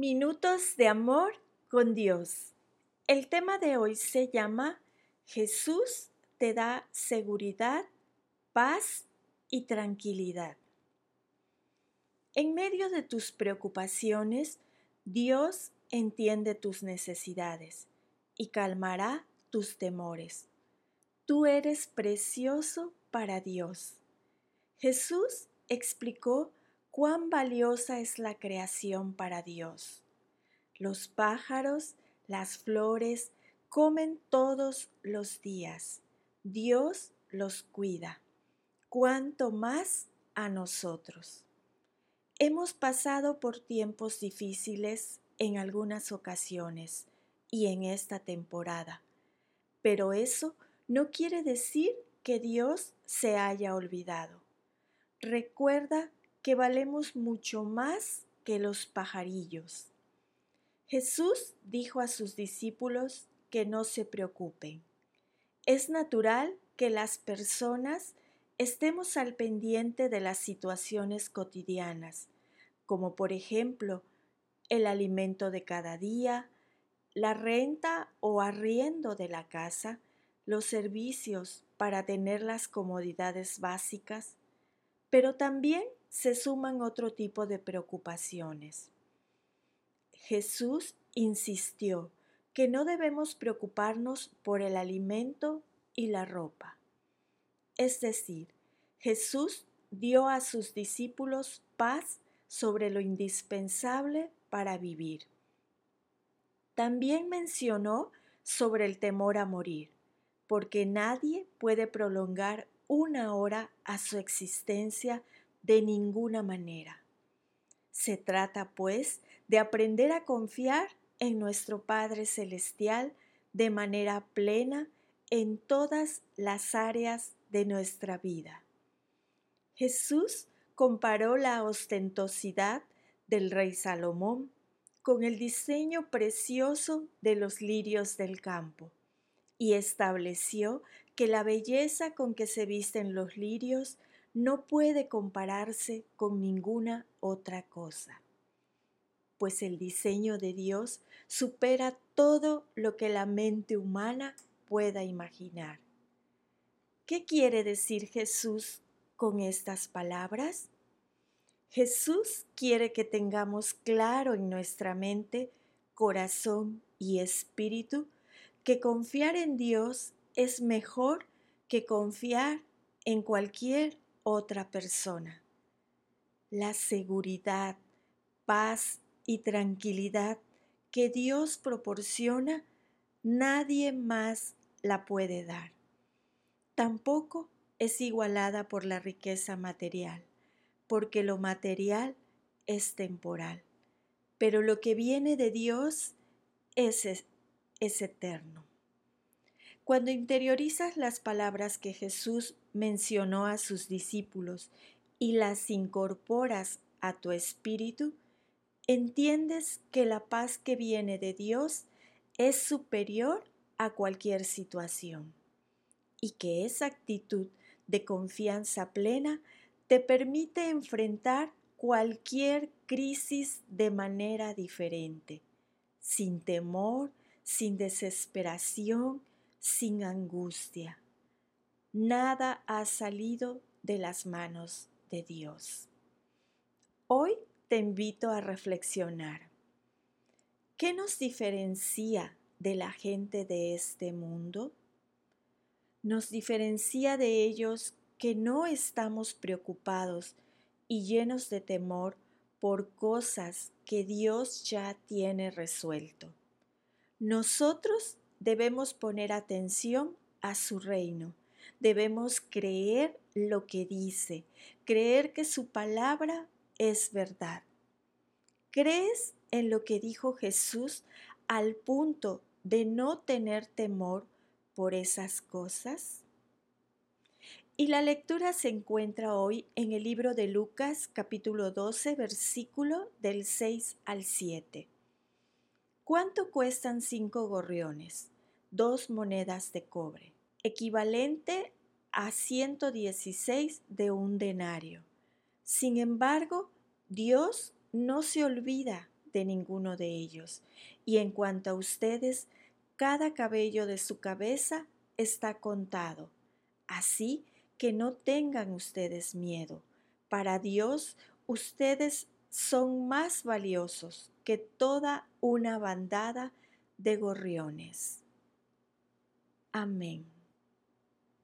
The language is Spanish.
Minutos de amor con Dios. El tema de hoy se llama Jesús te da seguridad, paz y tranquilidad. En medio de tus preocupaciones, Dios entiende tus necesidades y calmará tus temores. Tú eres precioso para Dios. Jesús explicó cuán valiosa es la creación para Dios. Los pájaros, las flores, comen todos los días. Dios los cuida. Cuánto más a nosotros. Hemos pasado por tiempos difíciles en algunas ocasiones y en esta temporada, pero eso no quiere decir que Dios se haya olvidado. Recuerda que valemos mucho más que los pajarillos. Jesús dijo a sus discípulos que no se preocupen. Es natural que las personas estemos al pendiente de las situaciones cotidianas, como por ejemplo el alimento de cada día, la renta o arriendo de la casa, los servicios para tener las comodidades básicas, pero también se suman otro tipo de preocupaciones. Jesús insistió que no debemos preocuparnos por el alimento y la ropa. Es decir, Jesús dio a sus discípulos paz sobre lo indispensable para vivir. También mencionó sobre el temor a morir, porque nadie puede prolongar una hora a su existencia de ninguna manera. Se trata, pues, de aprender a confiar en nuestro Padre Celestial de manera plena en todas las áreas de nuestra vida. Jesús comparó la ostentosidad del rey Salomón con el diseño precioso de los lirios del campo y estableció que la belleza con que se visten los lirios no puede compararse con ninguna otra cosa, pues el diseño de Dios supera todo lo que la mente humana pueda imaginar. ¿Qué quiere decir Jesús con estas palabras? Jesús quiere que tengamos claro en nuestra mente, corazón y espíritu que confiar en Dios es mejor que confiar en cualquier otra persona. La seguridad, paz y tranquilidad que Dios proporciona, nadie más la puede dar. Tampoco es igualada por la riqueza material, porque lo material es temporal, pero lo que viene de Dios es, es eterno. Cuando interiorizas las palabras que Jesús mencionó a sus discípulos y las incorporas a tu espíritu, entiendes que la paz que viene de Dios es superior a cualquier situación y que esa actitud de confianza plena te permite enfrentar cualquier crisis de manera diferente, sin temor, sin desesperación, sin angustia. Nada ha salido de las manos de Dios. Hoy te invito a reflexionar. ¿Qué nos diferencia de la gente de este mundo? Nos diferencia de ellos que no estamos preocupados y llenos de temor por cosas que Dios ya tiene resuelto. Nosotros debemos poner atención a su reino. Debemos creer lo que dice, creer que su palabra es verdad. ¿Crees en lo que dijo Jesús al punto de no tener temor por esas cosas? Y la lectura se encuentra hoy en el libro de Lucas capítulo 12 versículo del 6 al 7. ¿Cuánto cuestan cinco gorriones? Dos monedas de cobre, equivalente a 116 de un denario. Sin embargo, Dios no se olvida de ninguno de ellos. Y en cuanto a ustedes, cada cabello de su cabeza está contado. Así que no tengan ustedes miedo. Para Dios, ustedes son más valiosos que toda una bandada de gorriones. Amén.